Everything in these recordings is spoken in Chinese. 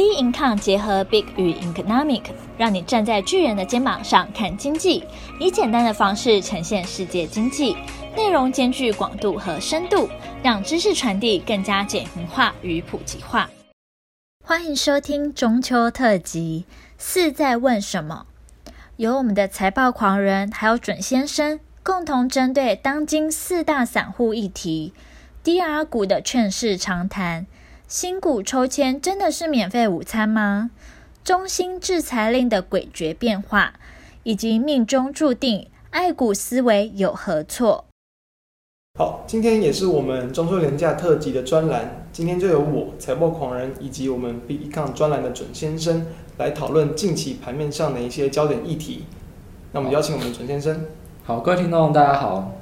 B Income 结合 Big 与 Economic，让你站在巨人的肩膀上看经济，以简单的方式呈现世界经济，内容兼具广度和深度，让知识传递更加简明化与普及化。欢迎收听中秋特辑，四在问什么？由我们的财报狂人还有准先生共同针对当今四大散户议题，DR 股的劝世长谈。新股抽签真的是免费午餐吗？中心制裁令的诡谲变化，以及命中注定爱股思维有何错？好，今天也是我们中秋连假特辑的专栏。今天就由我财报狂人以及我们 Big Econ 专栏的准先生来讨论近期盘面上的一些焦点议题。那我们邀请我们准先生。好，各位听众大家好。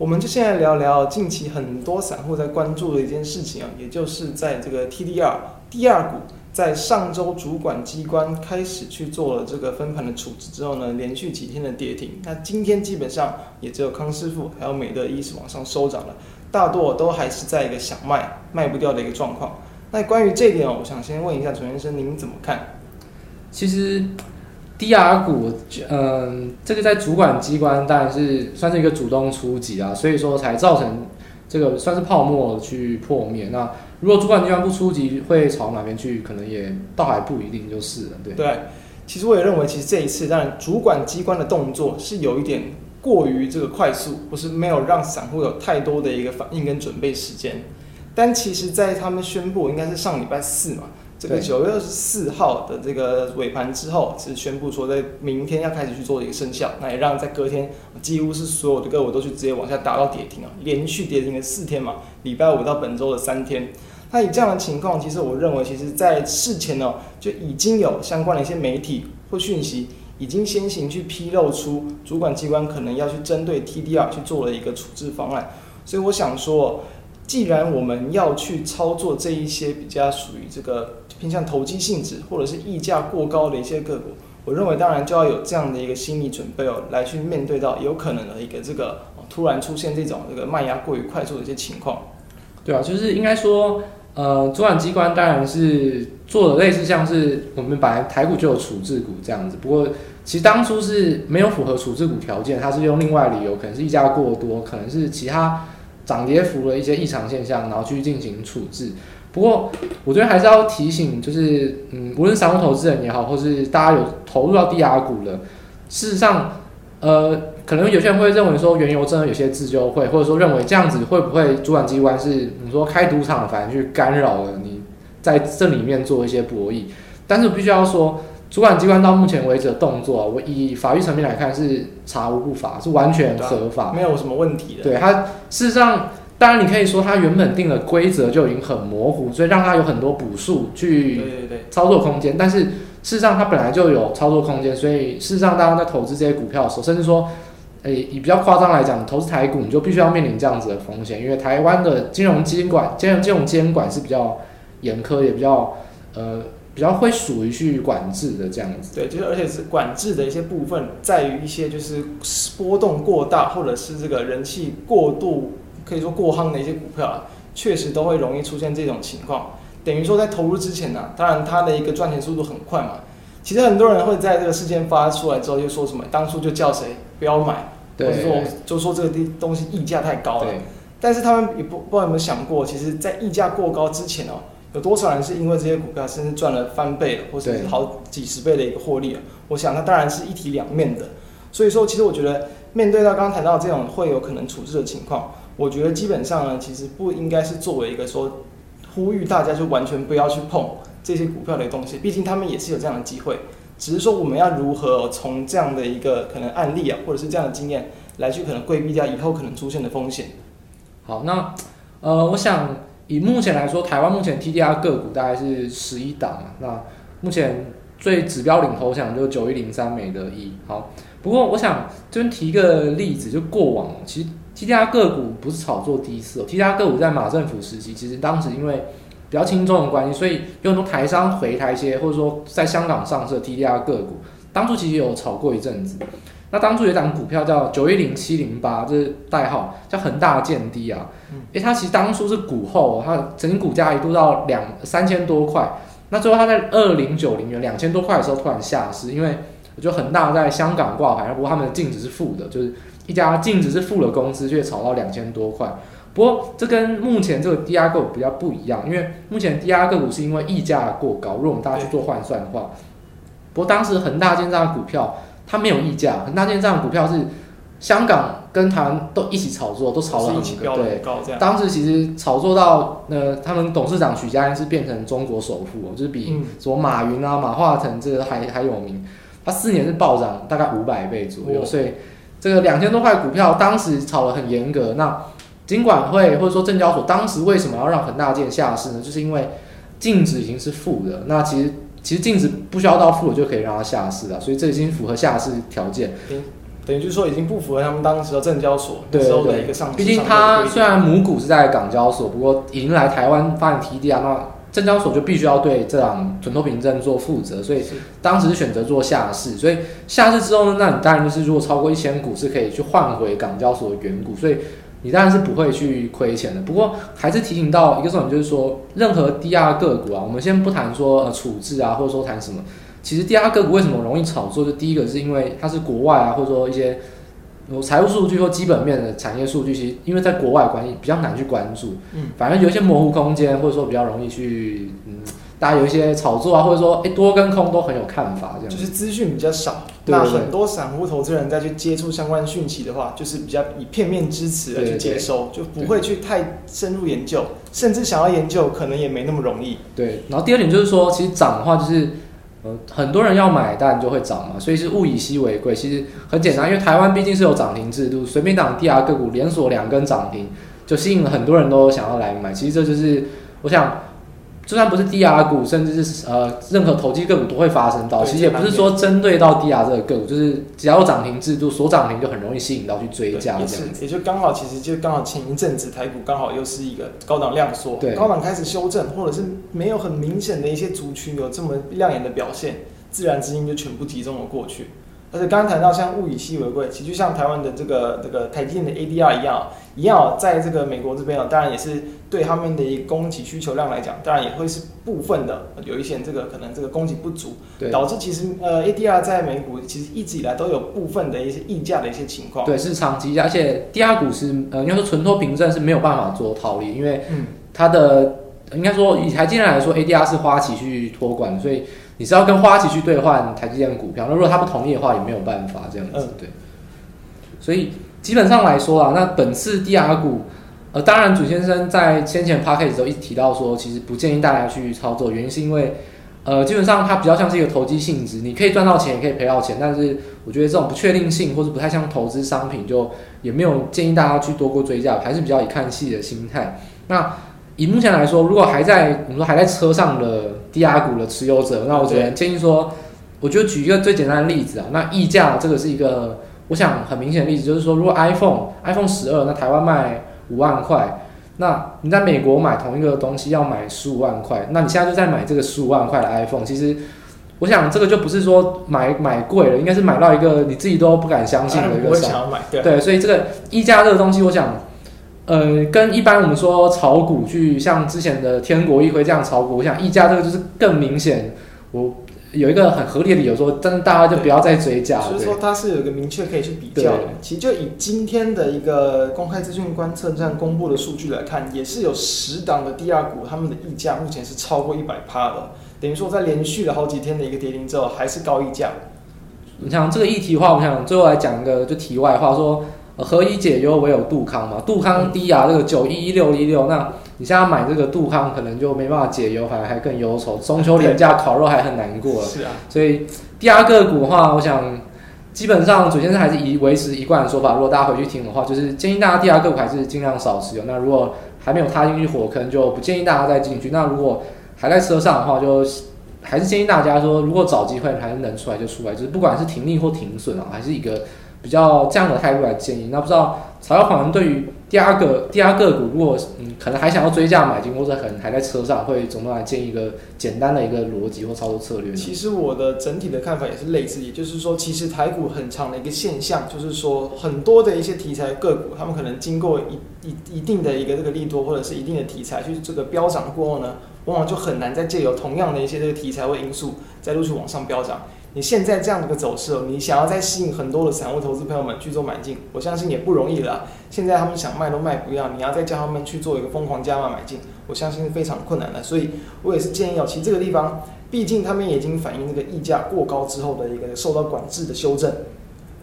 我们就现在聊聊近期很多散户在关注的一件事情啊，也就是在这个 TDR 第二股在上周主管机关开始去做了这个分盘的处置之后呢，连续几天的跌停。那今天基本上也只有康师傅还有美的一是往上收涨了，大多都还是在一个想卖卖不掉的一个状况。那关于这点，我想先问一下陈先生，您怎么看？其实。DR 股，嗯，这个在主管机关当然是算是一个主动出击啊，所以说才造成这个算是泡沫去破灭。那如果主管机关不出击，会朝哪边去？可能也倒还不一定就是了。对对，其实我也认为，其实这一次当然主管机关的动作是有一点过于这个快速，不是没有让散户有太多的一个反应跟准备时间。但其实，在他们宣布应该是上礼拜四嘛。这个九月二十四号的这个尾盘之后，是宣布说在明天要开始去做一个生效，那也让在隔天几乎是所有的个股都去直接往下打到跌停啊，连续跌停了四天嘛，礼拜五到本周的三天。那以这样的情况，其实我认为，其实在事前呢，就已经有相关的一些媒体或讯息，已经先行去披露出主管机关可能要去针对 TDR 去做了一个处置方案，所以我想说。既然我们要去操作这一些比较属于这个偏向投机性质或者是溢价过高的一些个股，我认为当然就要有这样的一个心理准备哦，来去面对到有可能的一个这个突然出现这种这个卖压过于快速的一些情况。对啊，就是应该说，呃，主管机关当然是做的类似像是我们本来台股就有处置股这样子，不过其实当初是没有符合处置股条件，它是用另外理由，可能是溢价过多，可能是其他。涨跌幅的一些异常现象，然后去进行处置。不过，我觉得还是要提醒，就是嗯，无论散户投资人也好，或是大家有投入到 DR 股的，事实上，呃，可能有些人会认为说，原油真的有些自救会，或者说认为这样子会不会主管机关是你说开赌场，反而去干扰了你在这里面做一些博弈。但是必须要说。主管机关到目前为止的动作，我以法律层面来看是查无不法，是完全合法，没有什么问题的。对它，事实上，当然你可以说它原本定的规则就已经很模糊，所以让它有很多补数去操作空间。但是事实上，它本来就有操作空间，所以事实上，大家在投资这些股票的时候，甚至说，诶，以比较夸张来讲，投资台股，你就必须要面临这样子的风险，因为台湾的金融监管、金融金融监管是比较严苛，也比较呃。比较会属于去管制的这样子，对，就是而且是管制的一些部分，在于一些就是波动过大，或者是这个人气过度，可以说过夯的一些股票啊，确实都会容易出现这种情况。等于说在投入之前呢、啊，当然它的一个赚钱速度很快嘛。其实很多人会在这个事件发出来之后，就说什么当初就叫谁不要买，或者说就说这个东西溢价太高了。但是他们也不不知道有没有想过，其实，在溢价过高之前哦。有多少人是因为这些股票甚至赚了翻倍了，或者是好几十倍的一个获利了？我想那当然是一体两面的。所以说，其实我觉得面对到刚刚谈到这种会有可能处置的情况，我觉得基本上呢，其实不应该是作为一个说呼吁大家就完全不要去碰这些股票的东西。毕竟他们也是有这样的机会，只是说我们要如何从这样的一个可能案例啊，或者是这样的经验来去可能规避掉以后可能出现的风险。好，那呃，我想。以目前来说，台湾目前 TDR 个股大概是十一档嘛。那目前最指标领头像就是九一零三美德一。好，不过我想这边提一个例子，就过往其实 TDR 个股不是炒作第一次哦。TDR 个股在马政府时期，其实当时因为比较轻重的关系，所以有很多台商回台一些，或者说在香港上市的 TDR 个股，当初其实有炒过一阵子。那当初有一档股票叫九一零七零八，这是代号，叫恒大建低啊。诶、嗯欸，它其实当初是股后，它曾经股价一度到两三千多块，那最后它在二零九零元两千多块的时候突然下市，因为就恒大在香港挂牌，不过他们的净值是负的，就是一家净值是负的公司却炒到两千多块。不过这跟目前这个低压个股比较不一样，因为目前低压个股是因为溢价过高，如果我们大家去做换算的话，不过当时恒大建这样股票它没有溢价，恒大建这样股票是。香港跟台湾都一起炒作，都炒了很高。对，当时其实炒作到呃，他们董事长许家印是变成中国首富，就是比什么马云啊、马化腾这个还还有名。他四年是暴涨大概五百倍左右，所以这个两千多块股票当时炒得很严格。那金管会或者说证交所当时为什么要让恒大建下市呢？就是因为净值已经是负的。那其实其实净值不需要到负的就可以让它下市了，所以这已经符合下市条件。等于就是说，已经不符合他们当时的证交所的时候的一个上。毕竟它虽然母股是在港交所，不过已经来台湾发展 TD 啊那证交所就必须要对这档存托凭证做负责，所以当时是选择做下市。所以下市之后呢，那你当然就是如果超过一千股是可以去换回港交所的原股，所以你当然是不会去亏钱的。不过还是提醒到一个重点，就是说任何 DR 个股啊，我们先不谈说呃处置啊，或者说谈什么。其实第二个股为什么容易炒作？就第一个是因为它是国外啊，或者说一些有财务数据或基本面的产业数据，其实因为在国外关系比较难去关注，嗯，反正有一些模糊空间，或者说比较容易去，嗯，大家有一些炒作啊，或者说哎多跟空都很有看法，这样就是资讯比较少，那很多散户投资人再去接触相关讯息的话，就是比较以片面之词而去接收，就不会去太深入研究，甚至想要研究可能也没那么容易。对，然后第二点就是说，其实涨的话就是。呃，很多人要买，但就会涨嘛，所以是物以稀为贵。其实很简单，因为台湾毕竟是有涨停制度，随便涨 DR 个股连锁两根涨停，就吸引了很多人都想要来买。其实这就是，我想。就算不是 DR 股，甚至是呃任何投机个股都会发生到。其实也不是说针对到 DR 这个个股，就是只要有涨停制度，所涨停就很容易吸引到去追价。也是，也就刚好，其实就刚好前一阵子台股刚好又是一个高档量缩，高档开始修正，或者是没有很明显的一些族群有这么亮眼的表现，自然资金就全部集中了过去。而且刚刚谈到像物以稀为贵，其实就像台湾的这个这个台积电的 ADR 一样，一样在这个美国这边啊，当然也是对他们的一个供给需求量来讲，当然也会是部分的有一些这个可能这个供给不足，导致其实呃 ADR 在美股其实一直以来都有部分的一些溢价的一些情况。对，是长期，而且 DR 股是呃应该说存托凭证是没有办法做套利，因为它的、嗯、应该说以台积电来说，ADR 是花旗去托管，所以。你是要跟花旗去兑换台积电的股票，那如果他不同意的话，也没有办法这样子。对，所以基本上来说啊，那本次 DR 股，呃，当然，祖先生在先前 Podcast 的时候一直提到说，其实不建议大家去操作，原因是因为，呃，基本上它比较像是一个投机性质，你可以赚到钱，也可以赔到钱，但是我觉得这种不确定性或者不太像投资商品，就也没有建议大家去多过追价，还是比较以看戏的心态。那以目前来说，如果还在我们说还在车上的 DR 股的持有者，那我觉得建议说，我就举一个最简单的例子啊。那溢价这个是一个我想很明显的例子，就是说，如果 iPhone iPhone 十二，那台湾卖五万块，那你在美国买同一个东西要买十五万块，那你现在就在买这个十五万块的 iPhone，其实我想这个就不是说买买贵了，应该是买到一个你自己都不敢相信的一个商品。对，对，所以这个溢价这个东西，我想。呃，跟一般我们说炒股去像之前的天国一辉这样炒股，我想溢价这个就是更明显。我有一个很合理的理由说，真的大家就不要再追价。所以说它是有一个明确可以去比较的。其实就以今天的一个公开资讯观测站公布的数据来看，也是有十档的第二股，他们的溢价目前是超过一百趴的。等于说在连续了好几天的一个跌停之后，还是高溢价。你像这个议题的话，我想最后来讲一个就题外话说。何以解忧，唯有杜康嘛。杜康低啊，这个九一一六一六，那你现在买这个杜康，可能就没办法解忧，还还更忧愁。中秋连假烤肉还很难过。是啊，所以第二个股的话，我想基本上首先是还是以维持一贯的说法。如果大家回去听的话，就是建议大家第二个股还是尽量少持有。那如果还没有踏进去火坑，就不建议大家再进去。那如果还在车上的话，就还是建议大家说，如果找机会还是能出来就出来，就是不管是停利或停损啊，还是一个。比较这样的态度来建议，那不知道草药狂人对于第二个第二个股，如果嗯可能还想要追价买进，或者可能还在车上，会怎么来建议一个简单的一个逻辑或操作策略？其实我的整体的看法也是类似，也就是说，其实台股很长的一个现象，就是说很多的一些题材个股，他们可能经过一一一定的一个这个利多或者是一定的题材去这个飙涨过后呢，往往就很难再借由同样的一些这个题材或因素，再陆续往上飙涨。你现在这样的一个走势，你想要再吸引很多的散户投资朋友们去做买进，我相信也不容易了。现在他们想卖都卖不掉，你要再叫他们去做一个疯狂加码买进，我相信是非常困难的。所以我也是建议哦，其实这个地方，毕竟他们已经反映那个溢价过高之后的一个受到管制的修正。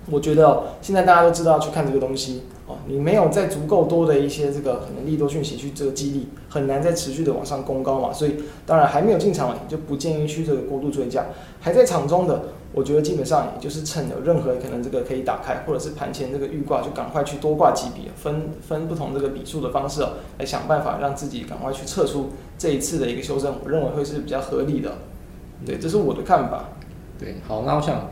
我觉得现在大家都知道去看这个东西哦，你没有在足够多的一些这个可能利多讯息去这个激励，很难再持续的往上攻高嘛。所以当然还没有进场了，就不建议去这个过度追加。还在场中的，我觉得基本上也就是趁有任何可能这个可以打开，或者是盘前这个预挂，就赶快去多挂几笔，分分不同这个笔数的方式哦，来想办法让自己赶快去撤出这一次的一个修正。我认为会是比较合理的。对，这是我的看法。对，好，那我想。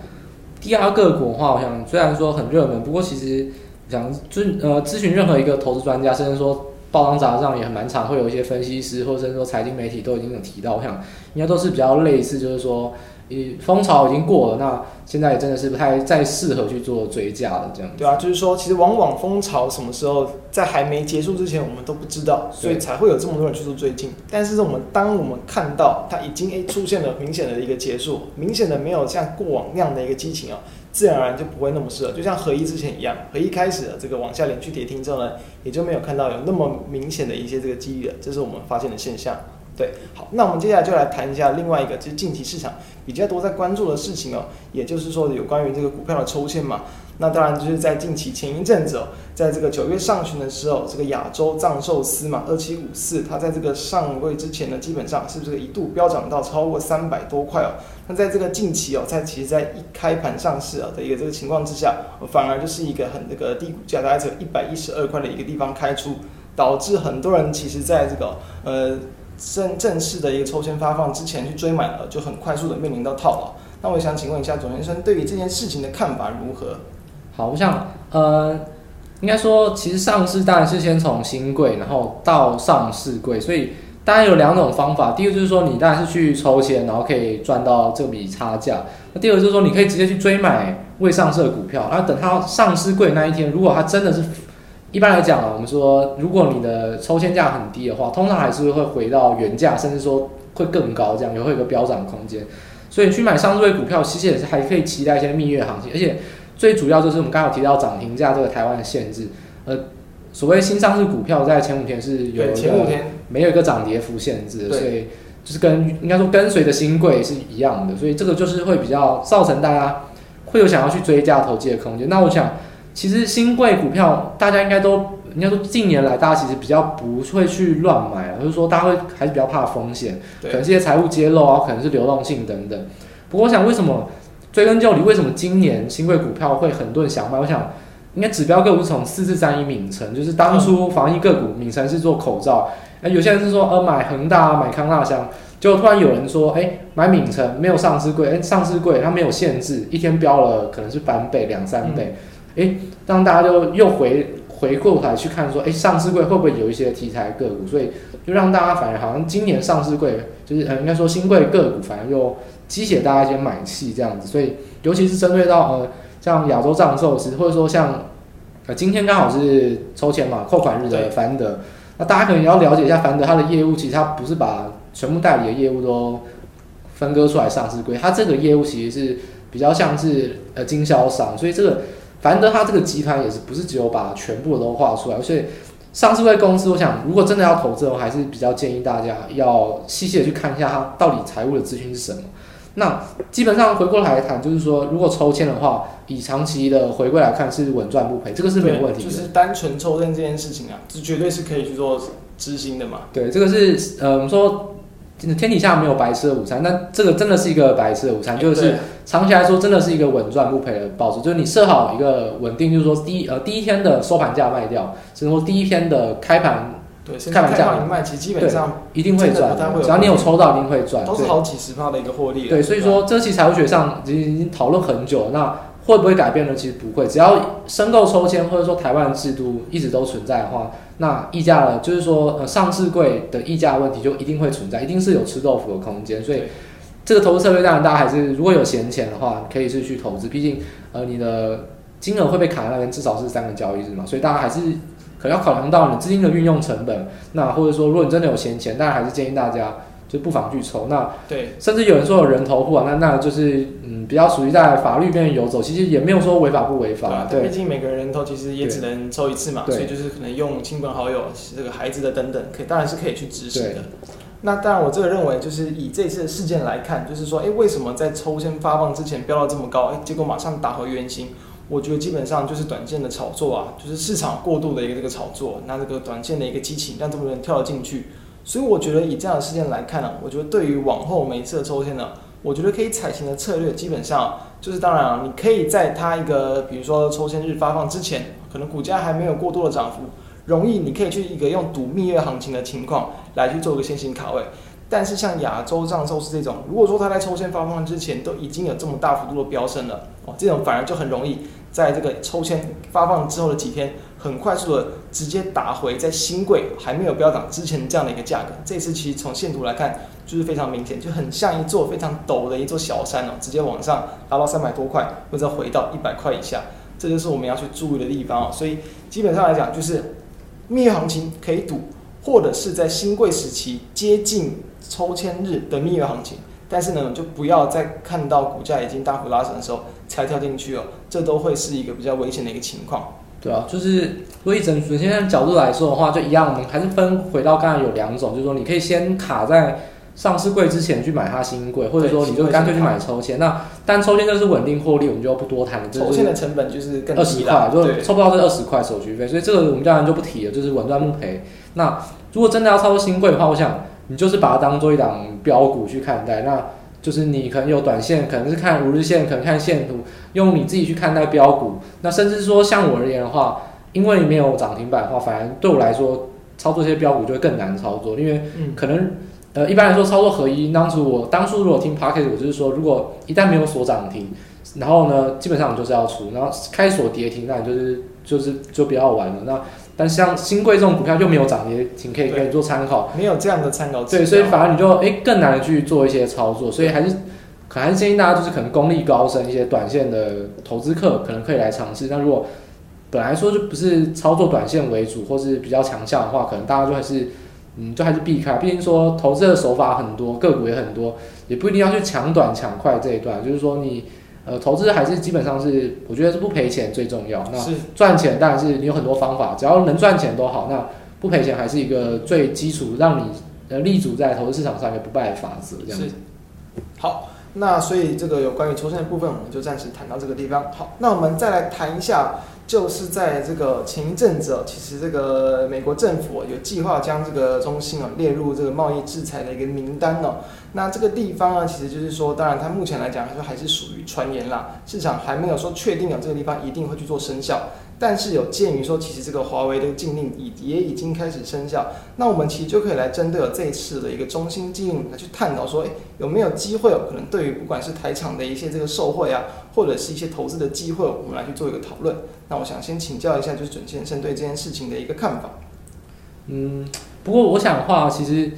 第二个股的话，我想虽然说很热门，不过其实想咨呃咨询任何一个投资专家，甚至说报章杂志上也很蛮常会有一些分析师，或者甚至说财经媒体都已经有提到，我想应该都是比较类似，就是说。以风潮已经过了，那现在也真的是不太再适合去做追价了，这样。对啊，就是说，其实往往风潮什么时候在还没结束之前，我们都不知道，所以才会有这么多人去做追进。但是我们当我们看到它已经诶出现了明显的一个结束，明显的没有像过往那样的一个激情啊，自然而然就不会那么适合。就像合一之前一样，合一开始的这个往下连续跌停之后呢，也就没有看到有那么明显的一些这个机遇了，这是我们发现的现象。对，好，那我们接下来就来谈一下另外一个，就是近期市场比较多在关注的事情哦，也就是说有关于这个股票的抽签嘛。那当然就是在近期前一阵子哦，在这个九月上旬的时候，这个亚洲藏寿司嘛，二七五四，它在这个上柜之前呢，基本上是不是一度飙涨到超过三百多块哦？那在这个近期哦，在其实在一开盘上市啊的一个这个情况之下，反而就是一个很这个低股价，大概只有一百一十二块的一个地方开出，导致很多人其实在这个呃。正正式的一个抽签发放之前去追买了，就很快速的面临到套牢。那我想请问一下左先生，对于这件事情的看法如何？好，我想呃，应该说其实上市当然是先从新贵，然后到上市贵，所以当然有两种方法。第一个就是说你当然是去抽签，然后可以赚到这笔差价。那第二个就是说你可以直接去追买未上市的股票，然后等它上市贵那一天，如果它真的是。一般来讲啊，我们说，如果你的抽签价很低的话，通常还是会回到原价，甚至说会更高，这样也会有个飙涨空间。所以去买上市柜股票，其实也是还可以期待一些蜜月行情。而且最主要就是我们刚刚有提到涨停价这个台湾的限制。呃，所谓新上市股票在前五天是有前五天没有一个涨跌幅限制，所以就是跟应该说跟随的新贵是一样的。所以这个就是会比较造成大家会有想要去追加投机的空间。那我想。其实新贵股票，大家应该都应该说近年来，大家其实比较不会去乱买，就是说大家会还是比较怕风险，可能这些财务揭露啊，可能是流动性等等。不过我想，为什么追根究底，为什么今年新贵股票会很多人想买？我想，应该指标个股是从四四三一敏成，就是当初防疫个股敏成是做口罩，哎，有些人是说呃买恒大买康那香，结果突然有人说，哎，买敏成没有上市贵，哎，上市贵它没有限制，一天飙了可能是翻倍两三倍。嗯诶，让大家就又回回过头来去看说，诶，上市贵会不会有一些题材个股？所以就让大家反而好像今年上市贵就是呃，应该说新贵个股反而又激起大家一些买气这样子。所以尤其是针对到呃，像亚洲藏寿司，或者说像呃，今天刚好是抽签嘛，扣款日的凡德，那大家可能也要了解一下凡德它的业务，其实它不是把全部代理的业务都分割出来上市归，它这个业务其实是比较像是呃经销商，所以这个。凡德他这个集团也是不是只有把全部都画出来，所以上市柜公司，我想如果真的要投资，我还是比较建议大家要细细的去看一下它到底财务的资讯是什么。那基本上回过来谈，就是说如果抽签的话，以长期的回归来看是稳赚不赔，这个是没有问题的。就是单纯抽签这件事情啊，这绝对是可以去做执行的嘛。对，这个是呃我们说。天底下没有白吃的午餐，那这个真的是一个白吃的午餐，就是长期来说真的是一个稳赚不赔的报酬。就是你设好一个稳定，就是说第一呃第一天的收盘价卖掉，甚至说第一天的开盘对开盘价一卖，其实基本上一定会赚，只要你有抽到，一定会赚，都是好几十趴的一个获利。对，所以说这期财务学上已经已经讨论很久了，那。会不会改变呢？其实不会，只要申购抽签或者说台湾制度一直都存在的话，那溢价了，就是说呃上市柜的溢价问题就一定会存在，一定是有吃豆腐的空间。所以这个投资策略当然大家还是如果有闲钱的话，可以是去投资，毕竟呃你的金额会被卡在那边，至少是三个交易日嘛，所以大家还是可能要考量到你资金的运用成本。那或者说如果你真的有闲钱，当然还是建议大家就不妨去抽。那对，甚至有人说有人头户啊，那那就是嗯，比较属于在法律边游走，其实也没有说违法不违法。对，毕竟每个人头其实也只能抽一次嘛，所以就是可能用亲朋好友、这个孩子的等等，可以当然是可以去执行的。那当然，我这个认为就是以这次的事件来看，就是说，哎，为什么在抽签发放之前飙到这么高，哎，结果马上打回原形？我觉得基本上就是短线的炒作啊，就是市场过度的一个这个炒作，那这个短线的一个激情让这么多人跳了进去。所以我觉得以这样的事件来看呢、啊，我觉得对于往后每一次的抽签呢，我觉得可以采行的策略基本上就是，当然啊，你可以在它一个比如说抽签日发放之前，可能股价还没有过多的涨幅，容易你可以去一个用赌蜜月行情的情况来去做一个先行卡位。但是像亚洲这样抽是这种，如果说它在抽签发放之前都已经有这么大幅度的飙升了，哦，这种反而就很容易在这个抽签发放之后的几天，很快速的直接打回在新柜还没有飙涨之前这样的一个价格。这次其实从线图来看就是非常明显，就很像一座非常陡的一座小山哦，直接往上达到三百多块，或者回到一百块以下，这就是我们要去注意的地方哦。所以基本上来讲，就是蜜月行情可以赌，或者是在新贵时期接近。抽签日的蜜月行情，但是呢，就不要再看到股价已经大幅拉升的时候才跳进去哦，这都会是一个比较危险的一个情况。对啊，就是如果以整体现在角度来说的话，就一样，我们还是分回到刚才有两种，就是说你可以先卡在上市柜之前去买它新柜，或者说你就干脆去买抽签。那但抽签就是稳定获利，我们就不多谈了。抽签的成本就是更二十块，就抽不到这二十块手续费，所以这个我们当然就不提了，就是稳赚不赔。那如果真的要操作新贵的话，我想。你就是把它当做一档标股去看待，那就是你可能有短线，可能是看五日线，可能看线图，用你自己去看待标股。那甚至说像我而言的话，因为没有涨停板的话，反而对我来说操作这些标股就会更难操作，因为可能呃一般来说操作合一，当初我当初如果听 Podcast 我就是说，如果一旦没有锁涨停，然后呢基本上就是要出，然后开锁跌停，那你就是就是就不要玩了。那但像新贵这种股票就没有涨跌停，可以可以做参考，没有这样的参考。对，所以反而你就诶、欸、更难去做一些操作，所以还是可能还是建议大家就是可能功力高深一些短线的投资客可能可以来尝试。那如果本来说就不是操作短线为主，或是比较强项的话，可能大家就还是嗯就还是避开。毕竟说投资的手法很多，个股也很多，也不一定要去抢短抢快这一段。就是说你。呃，投资还是基本上是，我觉得是不赔钱最重要。那赚钱当然是你有很多方法，只要能赚钱都好。那不赔钱还是一个最基础，让你呃立足在投资市场上一个不败的法则。这样子。好，那所以这个有关于抽身的部分，我们就暂时谈到这个地方。好，那我们再来谈一下。就是在这个前一阵子哦，其实这个美国政府有计划将这个中心啊列入这个贸易制裁的一个名单哦。那这个地方呢，其实就是说，当然它目前来讲，它还是属于传言啦，市场还没有说确定有这个地方一定会去做生效。但是有鉴于说，其实这个华为的禁令已也已经开始生效，那我们其实就可以来针对这一次的一个中心禁令来去探讨说，诶，有没有机会可能对于不管是台厂的一些这个受惠啊，或者是一些投资的机会，我们来去做一个讨论。那我想先请教一下，就是准先生对这件事情的一个看法。嗯，不过我想的话，其实。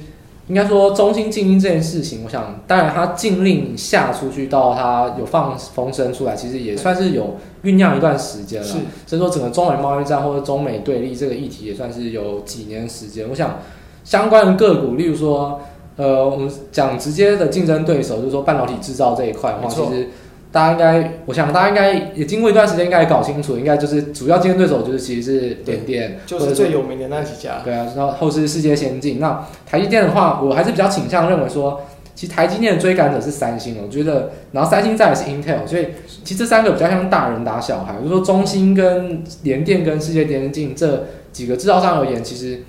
应该说，中心禁令这件事情，我想，当然它禁令下出去到它有放风声出来，其实也算是有酝酿一段时间了。是，所以说整个中美贸易战或者中美对立这个议题也算是有几年时间。我想，相关的个股，例如说，呃，我们讲直接的竞争对手，就是说半导体制造这一块的话，其实。大家应该，我想大家应该也经过一段时间，应该也搞清楚，应该就是主要竞争对手就是其实是联电，就是最有名的那几家。对啊，然后后是世界先进。那台积电的话，我还是比较倾向认为说，其实台积电的追赶者是三星，我觉得，然后三星再来是 Intel，所以其实这三个比较像大人打小孩。就是说中芯跟联电跟世界先进这几个制造商而言，其实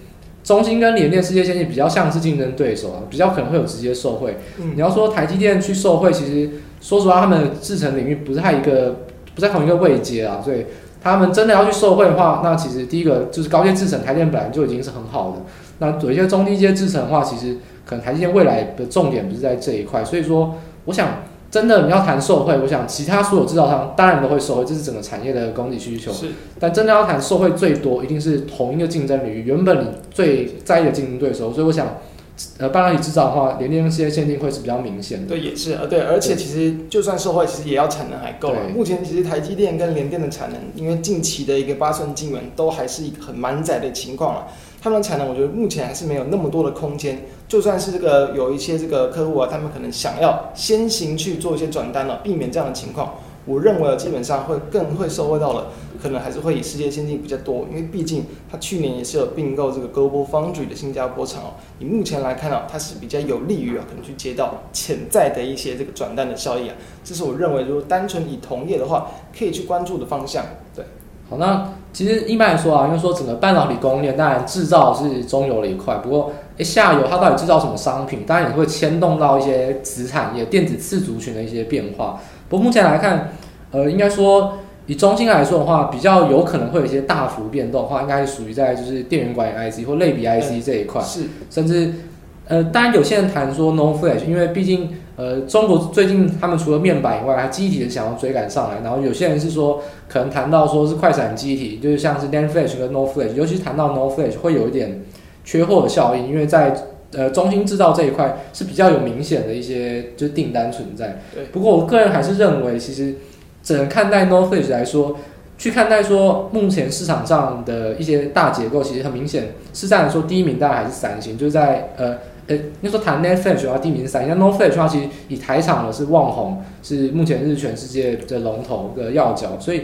中芯跟联电、世界先进比较像是竞争对手啊，比较可能会有直接受惠。嗯，你要说台积电去受惠，其实。说实话，他们的制程领域不是在一个，不在同一个位阶啊，所以他们真的要去受惠的话，那其实第一个就是高阶制程，台积电本来就已经是很好的。那有一些中低阶制程的话，其实可能台积电未来的重点不是在这一块。所以说，我想真的你要谈受惠，我想其他所有制造商当然都会受惠，这是整个产业的供给需求。是，但真的要谈受惠最多，一定是同一个竞争领域，原本你最在意的竞争对手。所以我想。呃，半导体制造的话，联电跟世界先进会是比较明显的。对，也是呃，对，而且其实就算受惠，其实也要产能还够。目前其实台积电跟联电的产能，因为近期的一个八寸晶圆都还是一个很满载的情况了。他们的产能，我觉得目前还是没有那么多的空间。就算是这个有一些这个客户啊，他们可能想要先行去做一些转单了，避免这样的情况。我认为啊基本上会更会收获到了，可能还是会以世界先进比较多，因为毕竟它去年也是有并购这个 Global Foundry 的新加坡厂哦。以目前来看啊，它是比较有利于啊，可能去接到潜在的一些这个转单的效益啊。这是我认为，如果单纯以同业的话，可以去关注的方向。对，好，那其实一般来说啊，因为说整个半导体供应链，当然制造是中游的一块，不过诶下游它到底制造什么商品，当然也会牵动到一些子产业、电子次族群的一些变化。不过目前来看，呃，应该说以中芯来说的话，比较有可能会有一些大幅变动的话，应该是属于在就是电源管理 IC 或类比 IC 这一块。是，甚至呃，当然有些人谈说 NOR Flash，因为毕竟呃，中国最近他们除了面板以外，还记忆体想要追赶上来。然后有些人是说，可能谈到说是快闪记忆体，就是像是 NAND Flash 跟 NOR Flash，尤其是谈到 NOR Flash 会有一点缺货的效应，因为在呃，中芯制造这一块是比较有明显的一些就是订单存在。对。不过我个人还是认为，其实只能看待 NOR Flash 来说，去看待说目前市场上的一些大结构，其实很明显，市场来说第一名当然还是三星，就是在呃呃，那时候谈 Flash 的话，第名是三星。那 NOR Flash 的话，其实以台厂的是旺宏，是目前是全世界的龙头的要角。所以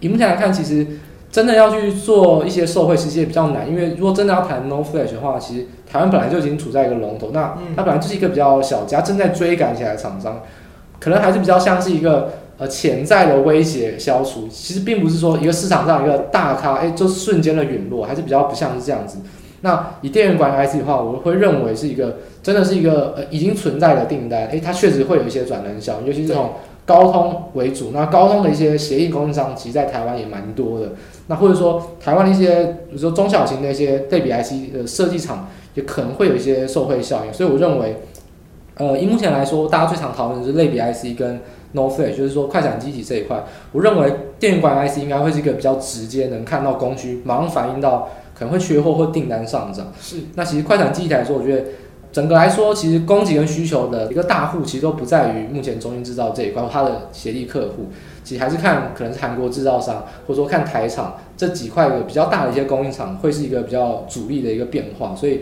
以目前来看，其实。真的要去做一些受惠，其实也比较难，因为如果真的要谈 Flash 的话，其实台湾本来就已经处在一个龙头，那它本来就是一个比较小家正在追赶起来的厂商，可能还是比较像是一个呃潜在的威胁消除，其实并不是说一个市场上一个大咖，哎，就是瞬间的陨落，还是比较不像是这样子。那以电源管理 IC 的话，我会认为是一个真的是一个呃已经存在的订单，哎，它确实会有一些转单效应，尤其是这种。高通为主，那高通的一些协议供应商，其实在台湾也蛮多的。那或者说，台湾的一些，比如说中小型的一些类比 IC 的设计厂，也可能会有一些受惠效应。所以我认为，呃，以目前来说，大家最常讨论的是类比 IC 跟 NOR Flash，就是说快闪机体这一块。我认为电源管理 IC 应该会是一个比较直接能看到供需，马上反映到可能会缺货或订单上涨。是。那其实快闪机体来说，我觉得。整个来说，其实供给跟需求的一个大户，其实都不在于目前中芯制造这一块，它的协力客户，其实还是看可能是韩国制造商，或者说看台厂这几块的比较大的一些供应厂，会是一个比较主力的一个变化。所以，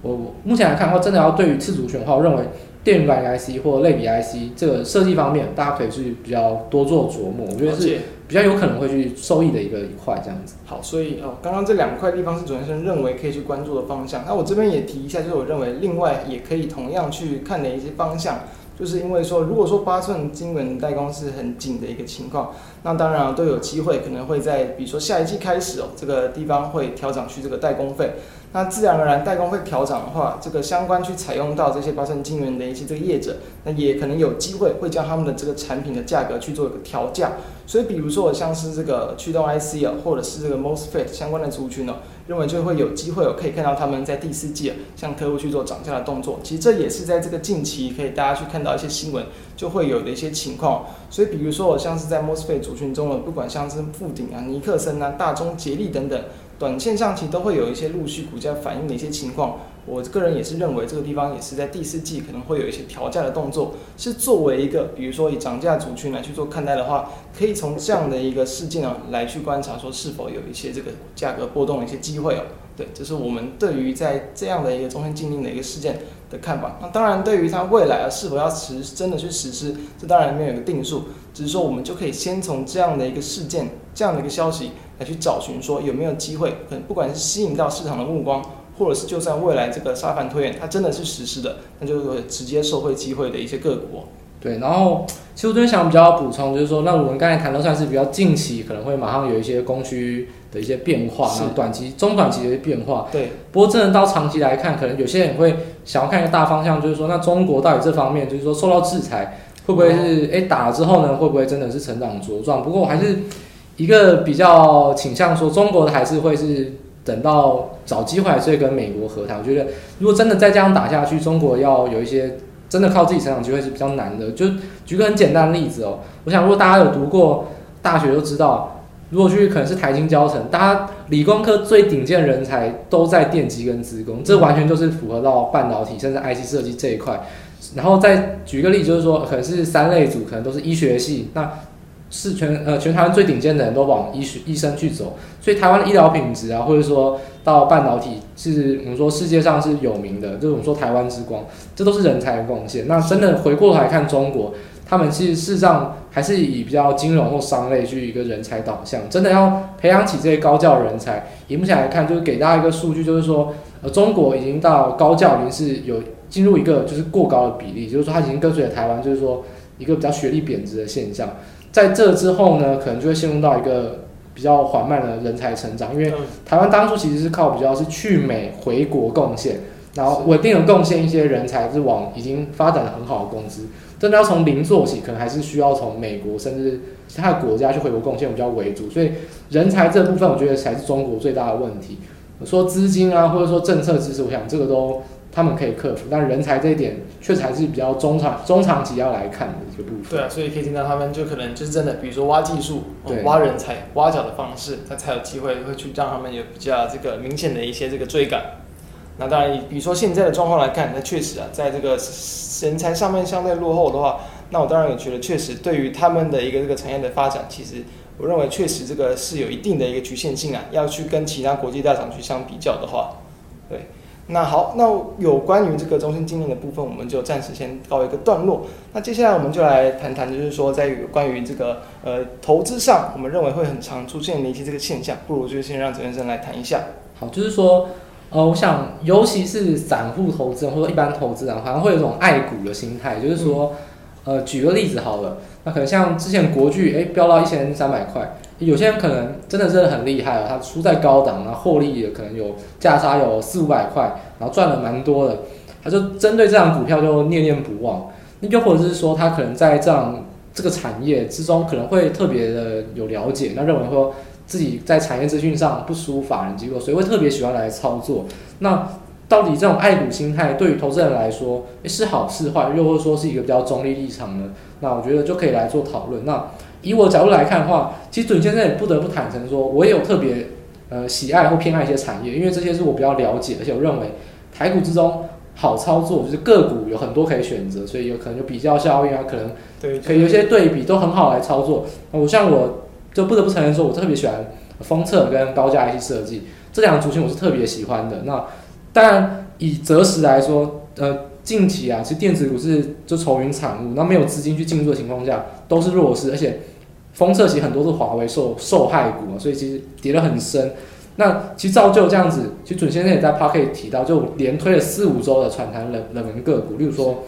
我目前来看的话，真的要对于次族群的话，我认为电源管理 IC 或类比 IC 这个设计方面，大家可以去比较多做琢磨。我觉得是。比较有可能会去受益的一个一块这样子。好，所以哦，刚刚这两块地方是主持人认为可以去关注的方向。那我这边也提一下，就是我认为另外也可以同样去看的一些方向，就是因为说，如果说八寸晶圆代工是很紧的一个情况，那当然都有机会可能会在比如说下一季开始哦，这个地方会调整去这个代工费。那自然而然，代工会调涨的话，这个相关去采用到这些八寸晶圆的一些这个业者，那也可能有机会会将他们的这个产品的价格去做一个调价。所以，比如说像是这个驱动 IC 啊，或者是这个 MOSFET 相关的族群呢，认为就会有机会哦，可以看到他们在第四季，向客户去做涨价的动作。其实这也是在这个近期可以大家去看到一些新闻就会有的一些情况。所以，比如说我像是在 MOSFET 族群中呢，不管像是富鼎啊、尼克森啊、大中、捷力等等。短线上其实都会有一些陆续股价反映的一些情况，我个人也是认为这个地方也是在第四季可能会有一些调价的动作，是作为一个比如说以涨价族群来去做看待的话，可以从这样的一个事件啊来去观察说是否有一些这个价格波动的一些机会哦。对，这是我们对于在这样的一个中心禁令的一个事件的看法。那当然，对于它未来啊是否要实真的去实施，这当然没有一个定数，只是说我们就可以先从这样的一个事件，这样的一个消息。来去找寻说有没有机会，可能不管是吸引到市场的目光，或者是就算未来这个沙盘推演它真的是实施的，那就有直接受惠机会的一些个股。对，然后其实我这边想比较补充，就是说，那我们刚才谈的算是比较近期可能会马上有一些供需的一些变化，然后短期、中短期的一些变化。对。不过真的到长期来看，可能有些人会想要看一个大方向，就是说，那中国到底这方面，就是说受到制裁会不会是哎打了之后呢，会不会真的是成长茁壮？不过我还是。一个比较倾向说，中国的还是会是等到找机会，所以跟美国和谈。我觉得，如果真的再这样打下去，中国要有一些真的靠自己成长机会是比较难的。就举个很简单的例子哦，我想如果大家有读过大学都知道，如果去可能是台清交成，大家理工科最顶尖的人才都在电机跟资工，这完全就是符合到半导体甚至 IC 设计这一块。然后再举一个例子，就是说可能是三类组，可能都是医学系那。是全呃全台湾最顶尖的人都往医学医生去走，所以台湾的医疗品质啊，或者说到半导体，是我们说世界上是有名的，就是我们说台湾之光，这都是人才的贡献。那真的回过头来看中国，他们其实事实上还是以比较金融或商类去一个人才导向，真的要培养起这些高教人才。以目前来看，就是给大家一个数据，就是说，呃，中国已经到高教已经是有进入一个就是过高的比例，就是说它已经跟随了台湾，就是说一个比较学历贬值的现象。在这之后呢，可能就会陷入到一个比较缓慢的人才成长，因为台湾当初其实是靠比较是去美回国贡献，然后稳定的贡献一些人才，是往已经发展的很好的公司。真的要从零做起，可能还是需要从美国甚至其他的国家去回国贡献比较为主。所以人才这部分，我觉得才是中国最大的问题。说资金啊，或者说政策支持，我想这个都。他们可以克服，但人才这一点确实还是比较中长中长期要来看的一个部分。对啊，所以可以听到他们就可能就是真的，比如说挖技术、挖人才、挖角的方式，他才有机会会去让他们有比较这个明显的一些这个追赶。那当然，比如说现在的状况来看，那确实啊，在这个人才上面相对落后的话，那我当然也觉得确实对于他们的一个这个产业的发展，其实我认为确实这个是有一定的一个局限性啊。要去跟其他国际大厂去相比较的话，对。那好，那有关于这个中芯晶圆的部分，我们就暂时先告一个段落。那接下来我们就来谈谈，就是说在关于这个呃投资上，我们认为会很常出现的一些这个现象，不如就先让陈先生来谈一下。好，就是说，呃，我想尤其是散户投资人或者一般投资人，好像会有一种爱股的心态，就是说，呃，举个例子好了，那可能像之前国巨哎飙到一千三百块。有些人可能真的是很厉害哦，他出在高档，然后获利也可能有价差有四五百块，然后赚了蛮多的，他就针对这档股票就念念不忘。那又或者是说他可能在这样这个产业之中可能会特别的有了解，那认为说自己在产业资讯上不输法人机构，所以会特别喜欢来操作。那到底这种爱股心态对于投资人来说，是好是坏？又或者说是一个比较中立立场呢？那我觉得就可以来做讨论。那以我角度来看的话，其实准先生也不得不坦诚说，我也有特别呃喜爱或偏爱一些产业，因为这些是我比较了解，而且我认为台股之中好操作，就是个股有很多可以选择，所以有可能就比较效应啊，可能可以有些对比都很好来操作。我像我就不得不承认说，我特别喜欢封测跟高价 IC 设计这两个族群，我是特别喜欢的。那当然以择时来说，呃。近期啊，其实电子股是就愁云惨雾，那没有资金去进入的情况下，都是弱势，而且封测其实很多是华为受受害股嘛，所以其实跌得很深。那其实照旧这样子，其实准先生也在 Pocket 提到，就连推了四五周的传产冷冷门个股，例如说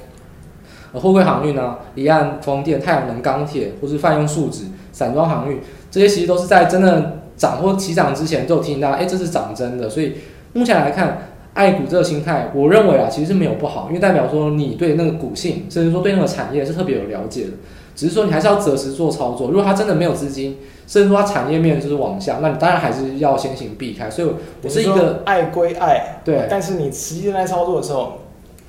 呃货柜航运啊、离岸风电、太阳能、钢铁，或是泛用树脂、散装航运，这些其实都是在真的涨或起涨之前就有提醒大家，哎，这是涨真的。所以目前来看。爱股这个心态，我认为啊，其实是没有不好，因为代表说你对那个股性，甚至说对那个产业是特别有了解的。只是说你还是要择时做操作。如果它真的没有资金，甚至说它产业面就是往下，那你当然还是要先行避开。所以我是一个爱归爱，对，但是你实际在操作的时候，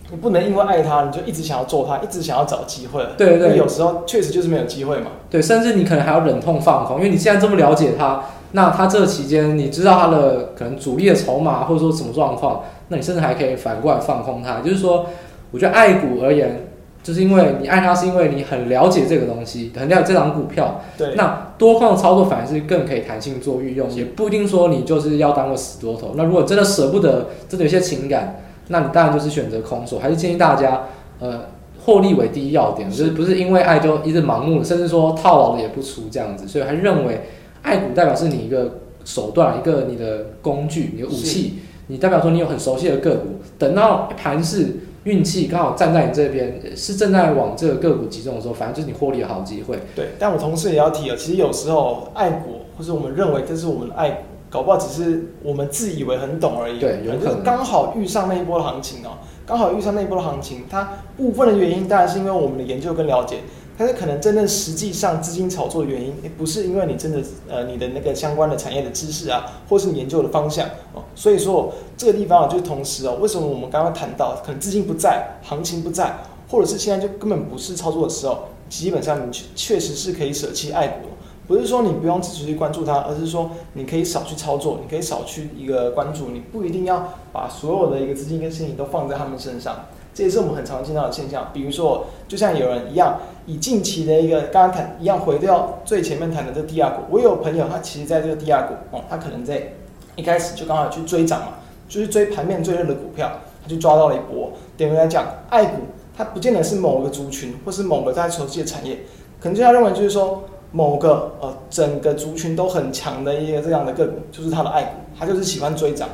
你不能因为爱它，你就一直想要做它，一直想要找机会。对对，有时候确实就是没有机会嘛。对，甚至你可能还要忍痛放空，因为你现在这么了解它。那它这期间，你知道它的可能主力的筹码或者说什么状况，那你甚至还可以反过来放空它。就是说，我觉得爱股而言，就是因为你爱它，是因为你很了解这个东西，很了解这档股票。对。那多空操作反而是更可以弹性做运用，也不一定说你就是要当个死多头。那如果真的舍不得，真的有些情感，那你当然就是选择空手。还是建议大家，呃，获利为第一要点，就是不是因为爱就一直盲目，甚至说套牢了也不出这样子。所以还是认为。爱股代表是你一个手段，一个你的工具，你的武器。你代表说你有很熟悉的个股，等到盘势运气刚好站在你这边，是正在往这个个股集中的时候，反正就是你获利的好机会。对，但我同时也要提啊，其实有时候爱国或是我们认为这是我们的爱国，搞不好只是我们自以为很懂而已。对，有可能刚好遇上那一波的行情哦，刚好遇上那一波的行情，它部分的原因当然是因为我们的研究跟了解。但是可能真正实际上资金炒作的原因，也不是因为你真的呃你的那个相关的产业的知识啊，或是你研究的方向哦。所以说这个地方啊，就是同时哦，为什么我们刚刚谈到可能资金不在，行情不在，或者是现在就根本不是操作的时候，基本上你确确实是可以舍弃爱股，不是说你不用持续去关注它，而是说你可以少去操作，你可以少去一个关注，你不一定要把所有的一个资金跟心情都放在他们身上。这也是我们很常见到的现象，比如说，就像有人一样，以近期的一个刚刚谈一样，回到最前面谈的这个低价股，我有朋友他其实在这个低价股哦，他可能在一开始就刚好去追涨嘛，就是追盘面最热的股票，他就抓到了一波。点名来讲，爱股它不见得是某个族群或是某个在熟悉的产业，可能就他认为就是说某个呃整个族群都很强的一个这样的个股，就是他的爱股，他就是喜欢追涨。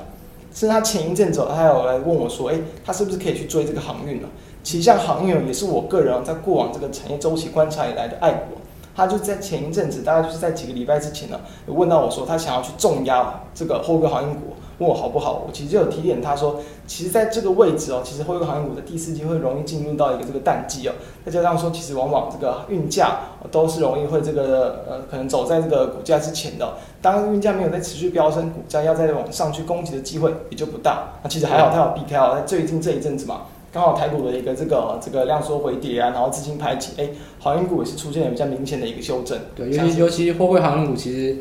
甚至他前一阵子他有来问我说，哎，他是不是可以去追这个航运呢？其实像航运也是我个人在过往这个产业周期观察以来的爱国。他就在前一阵子，大概就是在几个礼拜之前呢，有问到我说他想要去重压这个货柜航运股，问我好不好？我其实就有提点他说，其实在这个位置哦，其实货运航运股的第四季会容易进入到一个这个淡季哦，再加上说其实往往这个运价都是容易会这个呃可能走在这个股价之前的，当运价没有在持续飙升，股价要再往上去攻击的机会也就不大。那其实还好，它有避开哦，在最近这一阵子嘛。刚好台股的一个这个这个量缩回跌啊，然后资金排挤，哎，航运股也是出现了比较明显的一个修正。对，尤其尤其货柜航运股其实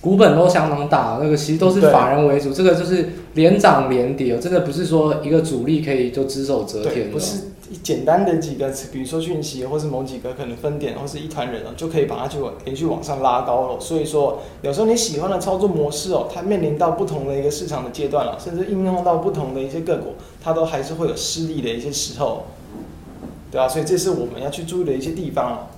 股本都相当大，那个其实都是法人为主，这个就是连涨连跌，真的不是说一个主力可以就只手遮天的。不是。简单的几个词，比如说讯息，或是某几个可能分点，或是一团人哦，就可以把它就连续往上拉高了。所以说，有时候你喜欢的操作模式哦，它面临到不同的一个市场的阶段了，甚至应用到不同的一些个股，它都还是会有失利的一些时候，对啊，所以这是我们要去注意的一些地方了。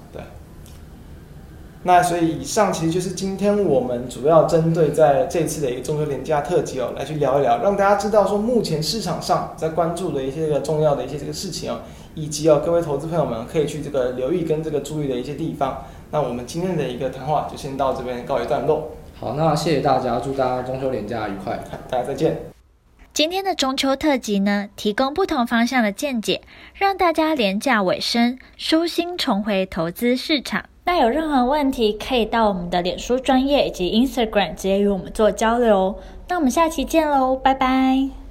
那所以以上其实就是今天我们主要针对在这次的一个中秋连假特辑哦，来去聊一聊，让大家知道说目前市场上在关注的一些个重要的一些这个事情哦，以及哦各位投资朋友们可以去这个留意跟这个注意的一些地方。那我们今天的一个谈话就先到这边告一段落。好，那谢谢大家，祝大家中秋连假愉快，大家再见。今天的中秋特辑呢，提供不同方向的见解，让大家廉价尾声，舒心重回投资市场。那有任何问题，可以到我们的脸书专业以及 Instagram 直接与我们做交流。那我们下期见喽，拜拜。